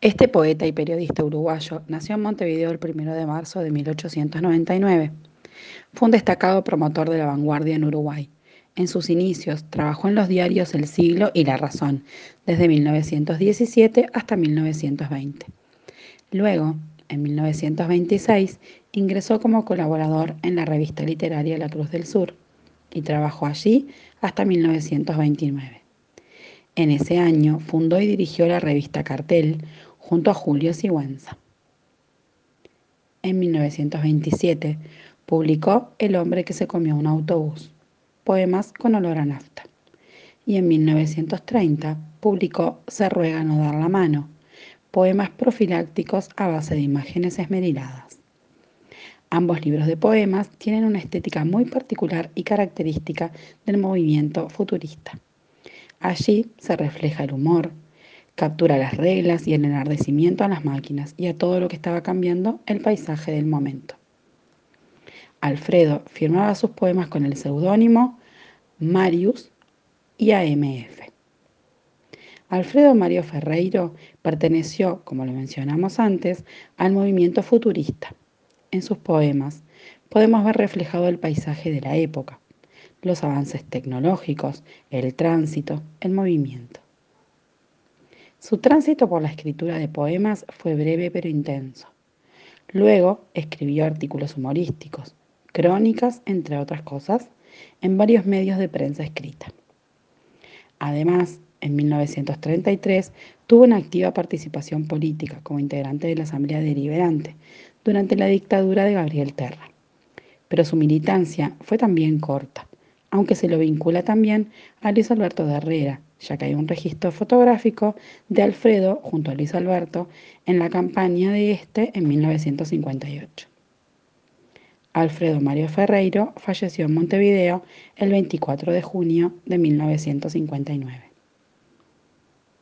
Este poeta y periodista uruguayo nació en Montevideo el 1 de marzo de 1899. Fue un destacado promotor de la vanguardia en Uruguay. En sus inicios trabajó en los diarios El Siglo y La Razón, desde 1917 hasta 1920. Luego, en 1926, ingresó como colaborador en la revista literaria La Cruz del Sur y trabajó allí hasta 1929. En ese año fundó y dirigió la revista Cartel, junto a Julio Sigüenza. En 1927 publicó El hombre que se comió un autobús, poemas con olor a nafta. Y en 1930 publicó Se ruega no dar la mano, poemas profilácticos a base de imágenes esmeriladas. Ambos libros de poemas tienen una estética muy particular y característica del movimiento futurista. Allí se refleja el humor, captura las reglas y el enardecimiento a las máquinas y a todo lo que estaba cambiando el paisaje del momento. Alfredo firmaba sus poemas con el seudónimo Marius y AMF. Alfredo Mario Ferreiro perteneció, como lo mencionamos antes, al movimiento futurista. En sus poemas podemos ver reflejado el paisaje de la época, los avances tecnológicos, el tránsito, el movimiento. Su tránsito por la escritura de poemas fue breve pero intenso. Luego escribió artículos humorísticos, crónicas, entre otras cosas, en varios medios de prensa escrita. Además, en 1933 tuvo una activa participación política como integrante de la Asamblea Deliberante durante la dictadura de Gabriel Terra. Pero su militancia fue también corta, aunque se lo vincula también a Luis Alberto de Herrera, ya que hay un registro fotográfico de Alfredo junto a Luis Alberto en la campaña de este en 1958. Alfredo Mario Ferreiro falleció en Montevideo el 24 de junio de 1959.